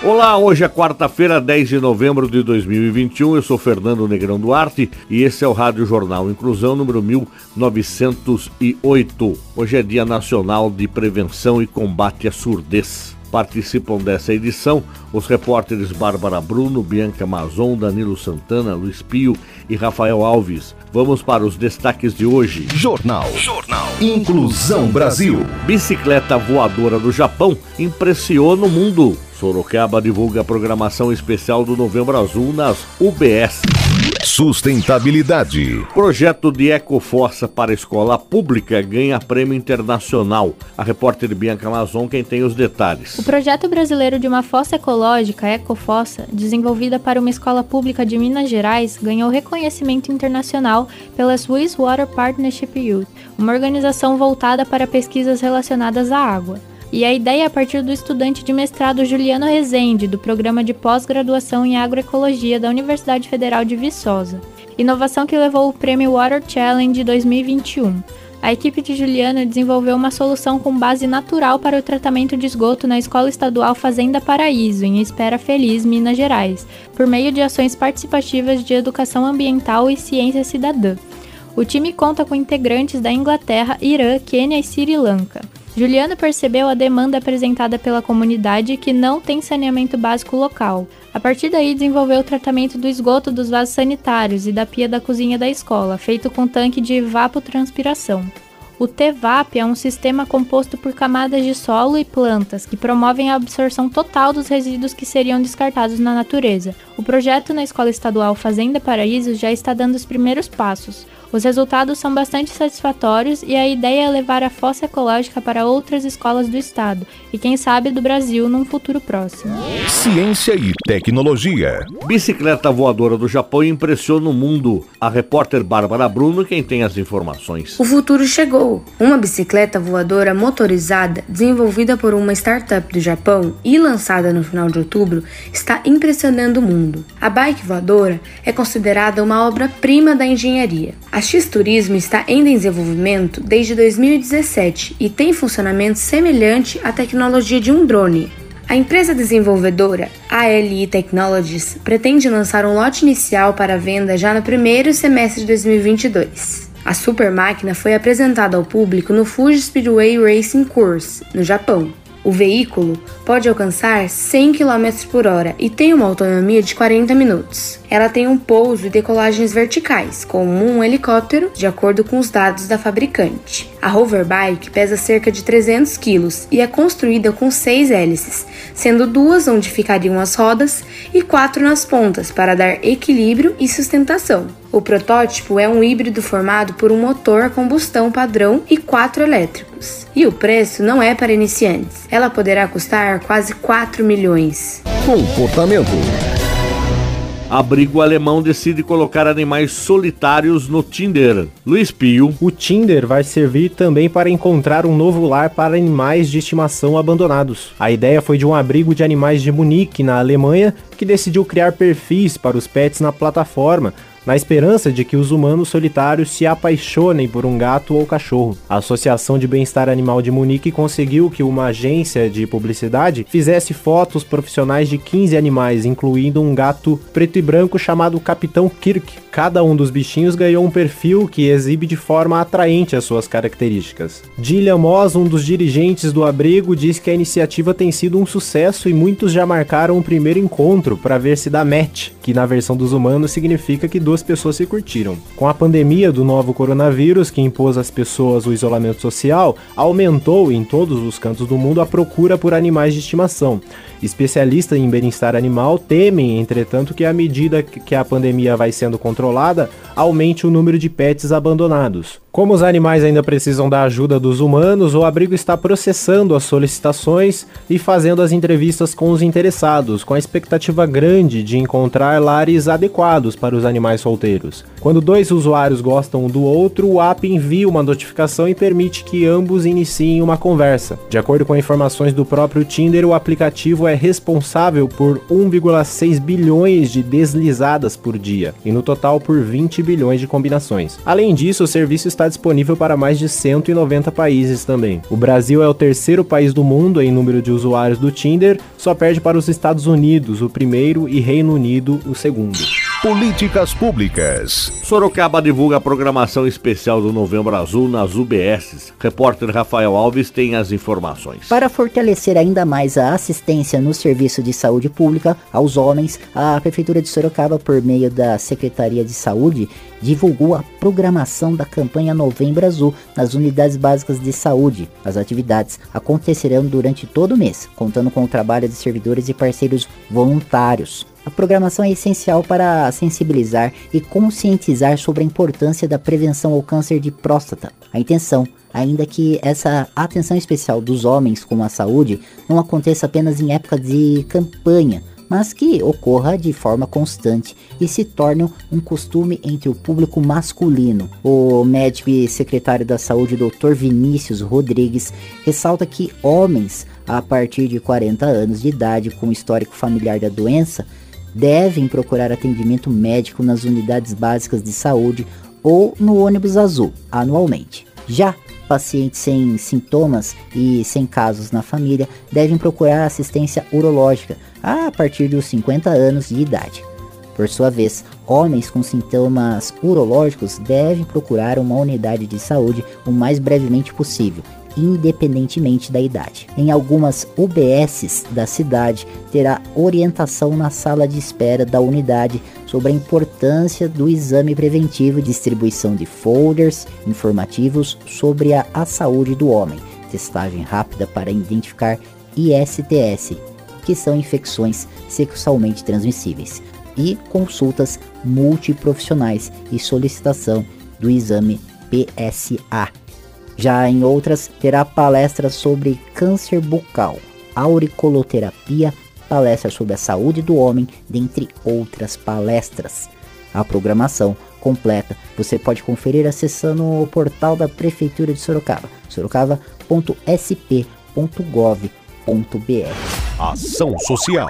Olá, hoje é quarta-feira, 10 de novembro de 2021. Eu sou Fernando Negrão Duarte e esse é o Rádio Jornal Inclusão número 1908. Hoje é Dia Nacional de Prevenção e Combate à Surdez. Participam dessa edição os repórteres Bárbara Bruno, Bianca Mazon, Danilo Santana, Luiz Pio e Rafael Alves. Vamos para os destaques de hoje. Jornal. Jornal. Inclusão Brasil. Bicicleta voadora do Japão impressiona o mundo. Sorocaba divulga a programação especial do Novembro Azul nas UBS. Sustentabilidade. Projeto de Ecoforça para a escola pública ganha prêmio internacional. A repórter Bianca Amazon quem tem os detalhes. O projeto brasileiro de uma fossa ecológica, Ecofossa, desenvolvida para uma escola pública de Minas Gerais, ganhou reconhecimento internacional pela Swiss Water Partnership Youth, uma organização voltada para pesquisas relacionadas à água e a ideia é a partir do estudante de mestrado Juliano Rezende, do programa de pós-graduação em agroecologia da Universidade Federal de Viçosa. Inovação que levou o prêmio Water Challenge 2021. A equipe de Juliano desenvolveu uma solução com base natural para o tratamento de esgoto na Escola Estadual Fazenda Paraíso, em Espera Feliz, Minas Gerais, por meio de ações participativas de educação ambiental e ciência cidadã. O time conta com integrantes da Inglaterra, Irã, Quênia e Sri Lanka. Juliano percebeu a demanda apresentada pela comunidade que não tem saneamento básico local. A partir daí, desenvolveu o tratamento do esgoto dos vasos sanitários e da pia da cozinha da escola, feito com tanque de evapotranspiração. O TVAP é um sistema composto por camadas de solo e plantas que promovem a absorção total dos resíduos que seriam descartados na natureza. O projeto na Escola Estadual Fazenda Paraíso já está dando os primeiros passos. Os resultados são bastante satisfatórios e a ideia é levar a fossa ecológica para outras escolas do estado e, quem sabe, do Brasil num futuro próximo. Ciência e tecnologia. Bicicleta voadora do Japão impressiona o mundo. A repórter Bárbara Bruno quem tem as informações. O futuro chegou. Uma bicicleta voadora motorizada, desenvolvida por uma startup do Japão e lançada no final de outubro, está impressionando o mundo. A bike voadora é considerada uma obra-prima da engenharia. A X-Turismo está em desenvolvimento desde 2017 e tem funcionamento semelhante à tecnologia de um drone. A empresa desenvolvedora ALI Technologies pretende lançar um lote inicial para venda já no primeiro semestre de 2022. A super máquina foi apresentada ao público no Fuji Speedway Racing Course, no Japão. O veículo pode alcançar 100 km por hora e tem uma autonomia de 40 minutos. Ela tem um pouso e decolagens verticais, como um helicóptero, de acordo com os dados da fabricante. A Hoverbike pesa cerca de 300 kg e é construída com seis hélices, sendo duas onde ficariam as rodas e quatro nas pontas para dar equilíbrio e sustentação. O protótipo é um híbrido formado por um motor a combustão padrão e quatro elétricos. E o preço não é para iniciantes. Ela poderá custar quase 4 milhões. Comportamento. Abrigo alemão decide colocar animais solitários no Tinder. Luiz Pio. O Tinder vai servir também para encontrar um novo lar para animais de estimação abandonados. A ideia foi de um abrigo de animais de Munique, na Alemanha, que decidiu criar perfis para os pets na plataforma, na esperança de que os humanos solitários se apaixonem por um gato ou cachorro. A Associação de Bem-Estar Animal de Munique conseguiu que uma agência de publicidade fizesse fotos profissionais de 15 animais, incluindo um gato preto e branco chamado Capitão Kirk. Cada um dos bichinhos ganhou um perfil que exibe de forma atraente as suas características. Dillian Moss, um dos dirigentes do abrigo, diz que a iniciativa tem sido um sucesso e muitos já marcaram um primeiro encontro para ver se dá match, que na versão dos humanos significa que duas duas pessoas se curtiram. Com a pandemia do novo coronavírus, que impôs às pessoas o isolamento social, aumentou em todos os cantos do mundo a procura por animais de estimação. Especialistas em bem-estar animal temem, entretanto, que à medida que a pandemia vai sendo controlada, aumente o número de pets abandonados. Como os animais ainda precisam da ajuda dos humanos, o abrigo está processando as solicitações e fazendo as entrevistas com os interessados, com a expectativa grande de encontrar lares adequados para os animais solteiros. Quando dois usuários gostam um do outro, o app envia uma notificação e permite que ambos iniciem uma conversa. De acordo com informações do próprio Tinder, o aplicativo é responsável por 1,6 bilhões de deslizadas por dia e no total por 20 bilhões de combinações. Além disso, o serviço está disponível para mais de 190 países também. O Brasil é o terceiro país do mundo em número de usuários do Tinder, só perde para os Estados Unidos, o primeiro, e Reino Unido, o segundo. Políticas Públicas. Sorocaba divulga a programação especial do Novembro Azul nas UBSs. Repórter Rafael Alves tem as informações. Para fortalecer ainda mais a assistência no serviço de saúde pública aos homens, a Prefeitura de Sorocaba, por meio da Secretaria de Saúde, divulgou a programação da campanha Novembro Azul nas unidades básicas de saúde. As atividades acontecerão durante todo o mês, contando com o trabalho de servidores e parceiros voluntários. A programação é essencial para sensibilizar e conscientizar sobre a importância da prevenção ao câncer de próstata. A intenção, ainda que essa atenção especial dos homens com a saúde não aconteça apenas em época de campanha, mas que ocorra de forma constante e se torne um costume entre o público masculino. O médico e secretário da Saúde, Dr. Vinícius Rodrigues, ressalta que homens a partir de 40 anos de idade com histórico familiar da doença devem procurar atendimento médico nas unidades básicas de saúde ou no ônibus azul anualmente. Já pacientes sem sintomas e sem casos na família devem procurar assistência urológica a partir dos 50 anos de idade. Por sua vez, homens com sintomas urológicos devem procurar uma unidade de saúde o mais brevemente possível independentemente da idade. Em algumas UBSs da cidade, terá orientação na sala de espera da unidade sobre a importância do exame preventivo distribuição de folders informativos sobre a, a saúde do homem, testagem rápida para identificar ISTS, que são infecções sexualmente transmissíveis, e consultas multiprofissionais e solicitação do exame PSA, já em outras, terá palestras sobre câncer bucal, auriculoterapia, palestras sobre a saúde do homem, dentre outras palestras. A programação completa você pode conferir acessando o portal da Prefeitura de Sorocaba, sorocaba.sp.gov.br. Ação Social.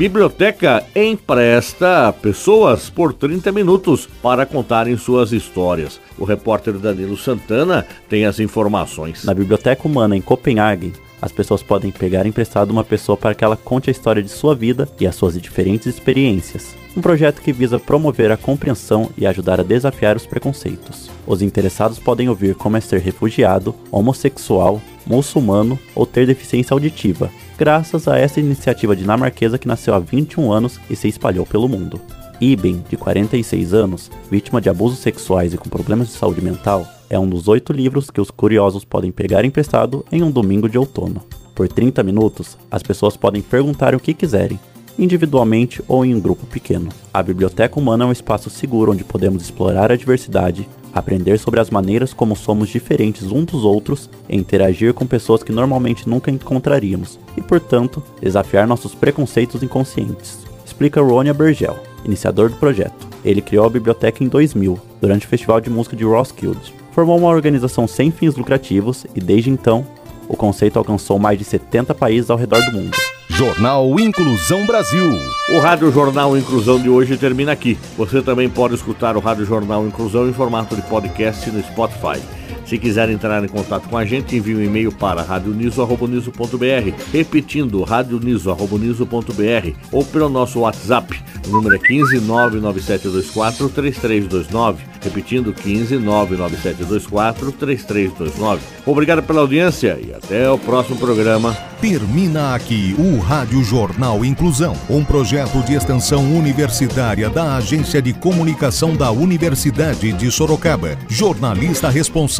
Biblioteca empresta pessoas por 30 minutos para contarem suas histórias. O repórter Danilo Santana tem as informações. Na Biblioteca Humana em Copenhague, as pessoas podem pegar emprestado uma pessoa para que ela conte a história de sua vida e as suas diferentes experiências. Um projeto que visa promover a compreensão e ajudar a desafiar os preconceitos. Os interessados podem ouvir como é ser refugiado, homossexual, muçulmano ou ter deficiência auditiva, graças a essa iniciativa dinamarquesa que nasceu há 21 anos e se espalhou pelo mundo. Iben, de 46 anos, vítima de abusos sexuais e com problemas de saúde mental, é um dos oito livros que os curiosos podem pegar emprestado em um domingo de outono. Por 30 minutos, as pessoas podem perguntar o que quiserem, individualmente ou em um grupo pequeno. A Biblioteca Humana é um espaço seguro onde podemos explorar a diversidade, aprender sobre as maneiras como somos diferentes uns dos outros e interagir com pessoas que normalmente nunca encontraríamos, e portanto, desafiar nossos preconceitos inconscientes. Explica Ronia Bergel, iniciador do projeto. Ele criou a biblioteca em 2000, durante o Festival de Música de Roskilde. Formou uma organização sem fins lucrativos e desde então, o conceito alcançou mais de 70 países ao redor do mundo. Jornal Inclusão Brasil. O Rádio Jornal Inclusão de hoje termina aqui. Você também pode escutar o Rádio Jornal Inclusão em formato de podcast no Spotify. Se quiser entrar em contato com a gente, envie um e-mail para radioniso.br, repetindo radioniso.br ou pelo nosso WhatsApp. O número é 15 99724 3329. Repetindo 15 99724 3329. Obrigado pela audiência e até o próximo programa. Termina aqui o Rádio Jornal Inclusão, um projeto de extensão universitária da Agência de Comunicação da Universidade de Sorocaba. Jornalista responsável